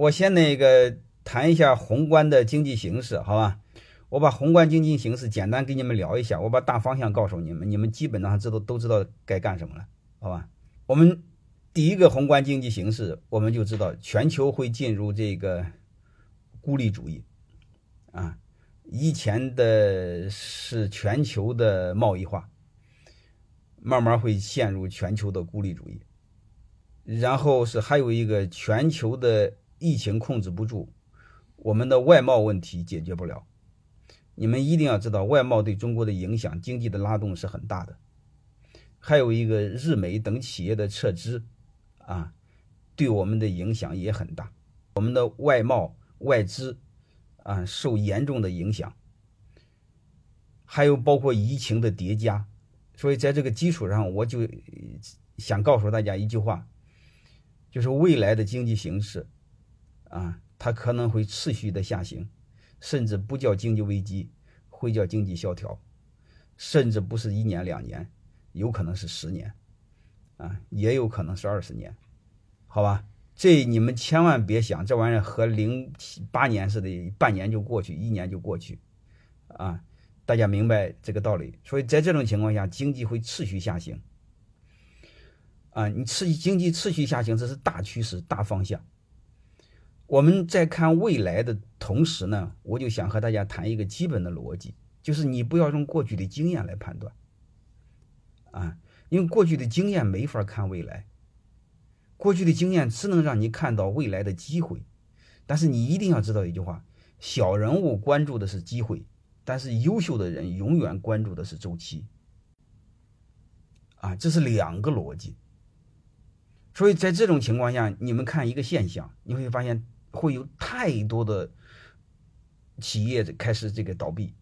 我先那个谈一下宏观的经济形势，好吧？我把宏观经济形势简单给你们聊一下，我把大方向告诉你们，你们基本上知道都知道该干什么了，好吧？我们第一个宏观经济形势，我们就知道全球会进入这个孤立主义，啊，以前的是全球的贸易化，慢慢会陷入全球的孤立主义，然后是还有一个全球的疫情控制不住，我们的外贸问题解决不了。你们一定要知道，外贸对中国的影响、经济的拉动是很大的。还有一个日美等企业的撤资，啊，对我们的影响也很大。我们的外贸外资啊受严重的影响。还有包括疫情的叠加，所以在这个基础上，我就想告诉大家一句话，就是未来的经济形势啊，它可能会持续的下行。甚至不叫经济危机，会叫经济萧条，甚至不是一年两年，有可能是十年，啊，也有可能是二十年，好吧？这你们千万别想，这玩意儿和零八年似的，半年就过去，一年就过去，啊，大家明白这个道理。所以在这种情况下，经济会持续下行，啊，你持经济持续下行，这是大趋势、大方向。我们在看未来的同时呢，我就想和大家谈一个基本的逻辑，就是你不要用过去的经验来判断，啊，因为过去的经验没法看未来，过去的经验只能让你看到未来的机会，但是你一定要知道一句话：小人物关注的是机会，但是优秀的人永远关注的是周期，啊，这是两个逻辑。所以在这种情况下，你们看一个现象，你会发现。会有太多的企业开始这个倒闭，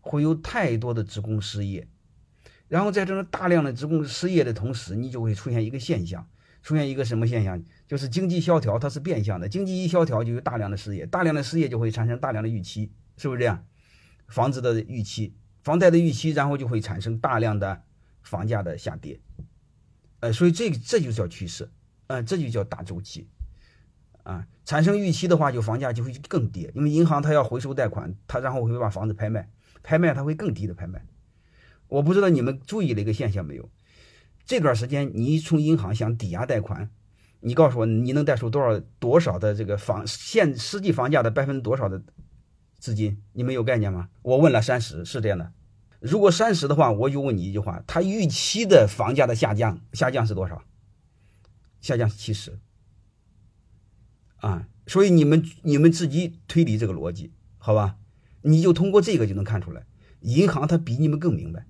会有太多的职工失业，然后在这种大量的职工失业的同时，你就会出现一个现象，出现一个什么现象？就是经济萧条，它是变相的。经济一萧条，就有大量的失业，大量的失业就会产生大量的预期，是不是这样？房子的预期，房贷的预期，然后就会产生大量的房价的下跌。呃，所以这这就叫趋势，呃，这就叫大周期。啊，产生预期的话，就房价就会更跌，因为银行它要回收贷款，它然后会把房子拍卖，拍卖它会更低的拍卖。我不知道你们注意了一个现象没有？这段时间你从银行想抵押贷款，你告诉我你能贷出多少多少的这个房现实际房价的百分之多少的资金？你们有概念吗？我问了三十，是这样的。如果三十的话，我就问你一句话：他预期的房价的下降下降是多少？下降是七十。啊，所以你们你们自己推理这个逻辑，好吧？你就通过这个就能看出来，银行它比你们更明白，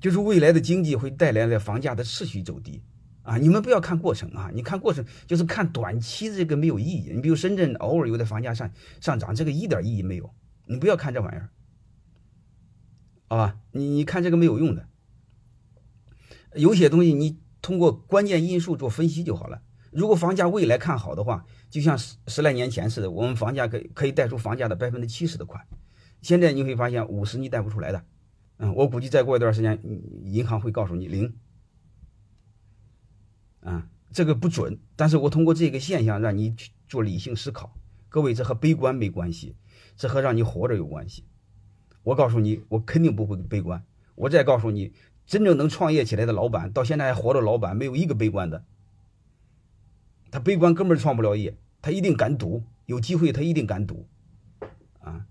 就是未来的经济会带来的房价的持续走低啊！你们不要看过程啊，你看过程就是看短期这个没有意义。你比如深圳偶尔有的房价上上涨，这个一点意义没有，你不要看这玩意儿，好吧？你你看这个没有用的，有些东西你通过关键因素做分析就好了。如果房价未来看好的话，就像十十来年前似的，我们房价可可以贷出房价的百分之七十的款。现在你会发现五十你贷不出来的，嗯，我估计再过一段时间，银行会告诉你零，啊，这个不准。但是我通过这个现象让你去做理性思考。各位，这和悲观没关系，这和让你活着有关系。我告诉你，我肯定不会悲观。我再告诉你，真正能创业起来的老板，到现在还活着，老板没有一个悲观的。他悲观根本创不了业，他一定敢赌，有机会他一定敢赌，啊，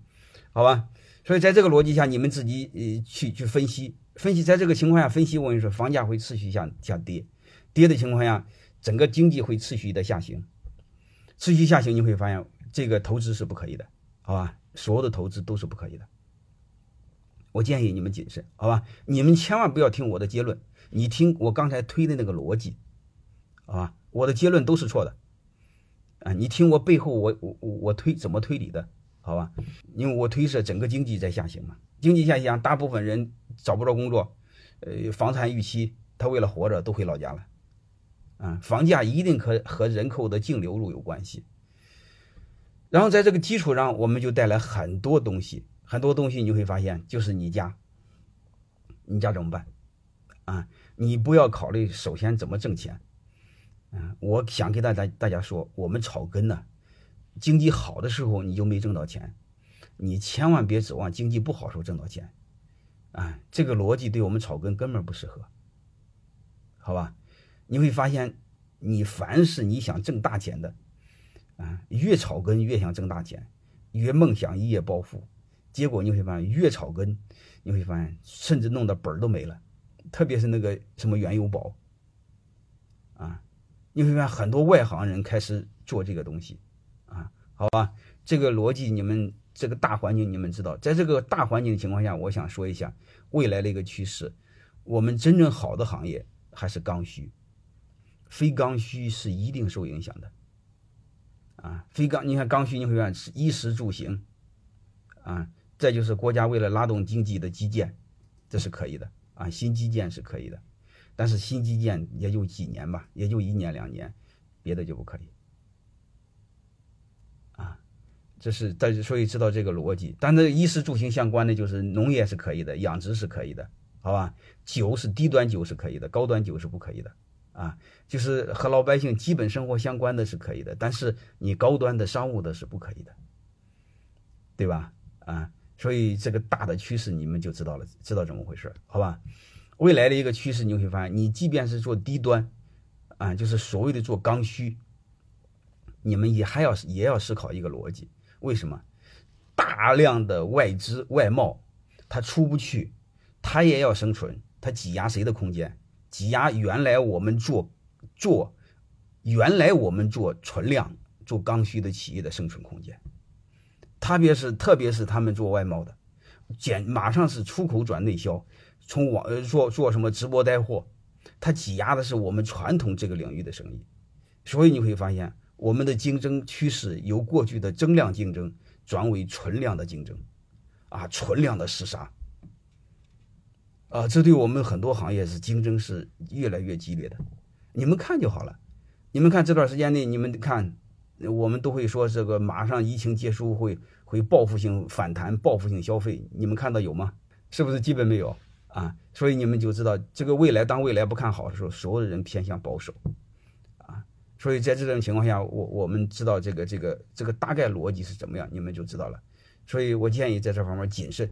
好吧，所以在这个逻辑下，你们自己呃去去分析分析，在这个情况下分析，我跟你说，房价会持续下下跌，跌的情况下，整个经济会持续的下行，持续下行，你会发现这个投资是不可以的，好吧，所有的投资都是不可以的，我建议你们谨慎，好吧，你们千万不要听我的结论，你听我刚才推的那个逻辑，好吧。我的结论都是错的，啊，你听我背后我我我推怎么推理的，好吧？因为我推测整个经济在下行嘛，经济下行，大部分人找不着工作，呃，房产预期，他为了活着都回老家了，啊，房价一定和和人口的净流入有关系。然后在这个基础上，我们就带来很多东西，很多东西你会发现，就是你家，你家怎么办？啊，你不要考虑首先怎么挣钱。嗯，我想给大家大家说，我们草根呢，经济好的时候你就没挣到钱，你千万别指望经济不好时候挣到钱，啊，这个逻辑对我们草根根本不适合，好吧？你会发现，你凡是你想挣大钱的，啊，越草根越想挣大钱，越梦想一夜暴富，结果你会发现越草根，你会发现甚至弄得本儿都没了，特别是那个什么原油宝，啊。你会发现很多外行人开始做这个东西，啊，好吧，这个逻辑你们这个大环境你们知道，在这个大环境的情况下，我想说一下未来的一个趋势，我们真正好的行业还是刚需，非刚需是一定受影响的，啊，非刚你看刚需你会发现是衣食住行，啊，再就是国家为了拉动经济的基建，这是可以的，啊，新基建是可以的。但是新基建也就几年吧，也就一年两年，别的就不可以。啊，这是大家所以知道这个逻辑。但是衣食住行相关的就是农业是可以的，养殖是可以的，好吧？酒是低端酒是可以的，高端酒是不可以的。啊，就是和老百姓基本生活相关的是可以的，但是你高端的商务的是不可以的，对吧？啊，所以这个大的趋势你们就知道了，知道怎么回事，好吧？未来的一个趋势，你会发现，你即便是做低端，啊，就是所谓的做刚需，你们也还要也要思考一个逻辑：为什么大量的外资外贸它出不去，它也要生存，它挤压谁的空间？挤压原来我们做做原来我们做存量做刚需的企业的生存空间。特别是特别是他们做外贸的，减马上是出口转内销。从网呃做做什么直播带货，它挤压的是我们传统这个领域的生意，所以你会发现我们的竞争趋势由过去的增量竞争转为存量的竞争，啊，存量的厮杀，啊，这对我们很多行业是竞争是越来越激烈的。你们看就好了，你们看这段时间内，你们看，我们都会说这个马上疫情结束会会报复性反弹、报复性消费，你们看到有吗？是不是基本没有？啊，所以你们就知道这个未来，当未来不看好的时候，所有的人偏向保守，啊，所以在这种情况下，我我们知道这个这个这个大概逻辑是怎么样，你们就知道了。所以我建议在这方面谨慎，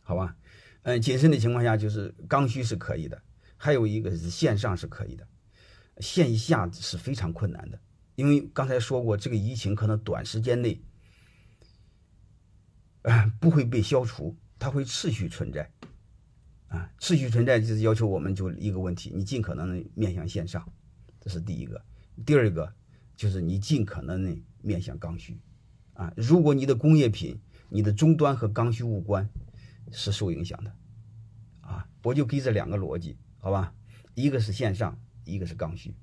好吧？嗯，谨慎的情况下就是刚需是可以的，还有一个是线上是可以的，线下是非常困难的，因为刚才说过，这个疫情可能短时间内，不会被消除，它会持续存在。啊，持续存在就是要求我们就一个问题，你尽可能的面向线上，这是第一个。第二个就是你尽可能的面向刚需，啊，如果你的工业品、你的终端和刚需无关，是受影响的，啊，我就给这两个逻辑，好吧？一个是线上，一个是刚需。